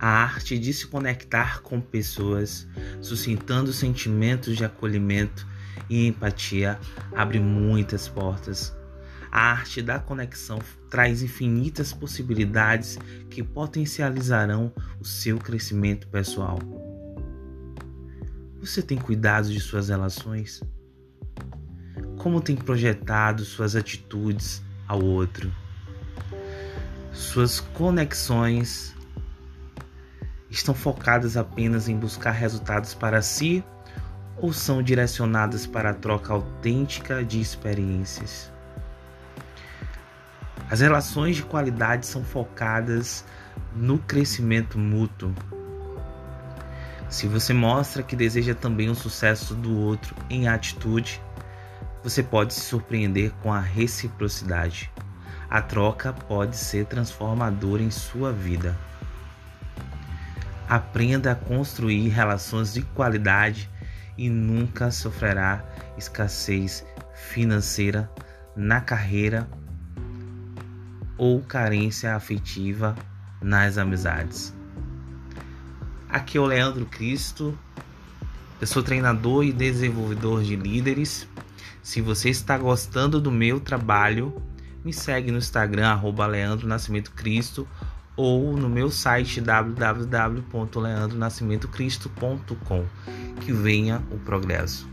A arte de se conectar com pessoas, suscitando sentimentos de acolhimento e empatia, abre muitas portas. A arte da conexão traz infinitas possibilidades que potencializarão o seu crescimento pessoal. Você tem cuidado de suas relações? Como tem projetado suas atitudes ao outro? Suas conexões estão focadas apenas em buscar resultados para si ou são direcionadas para a troca autêntica de experiências? As relações de qualidade são focadas no crescimento mútuo. Se você mostra que deseja também o sucesso do outro em atitude, você pode se surpreender com a reciprocidade. A troca pode ser transformadora em sua vida. Aprenda a construir relações de qualidade e nunca sofrerá escassez financeira na carreira ou carência afetiva nas amizades. Aqui é o Leandro Cristo, eu sou treinador e desenvolvedor de líderes. Se você está gostando do meu trabalho, me segue no Instagram, arroba Leandro Nascimento Cristo, ou no meu site www.leandronascimentocristo.com que venha o progresso.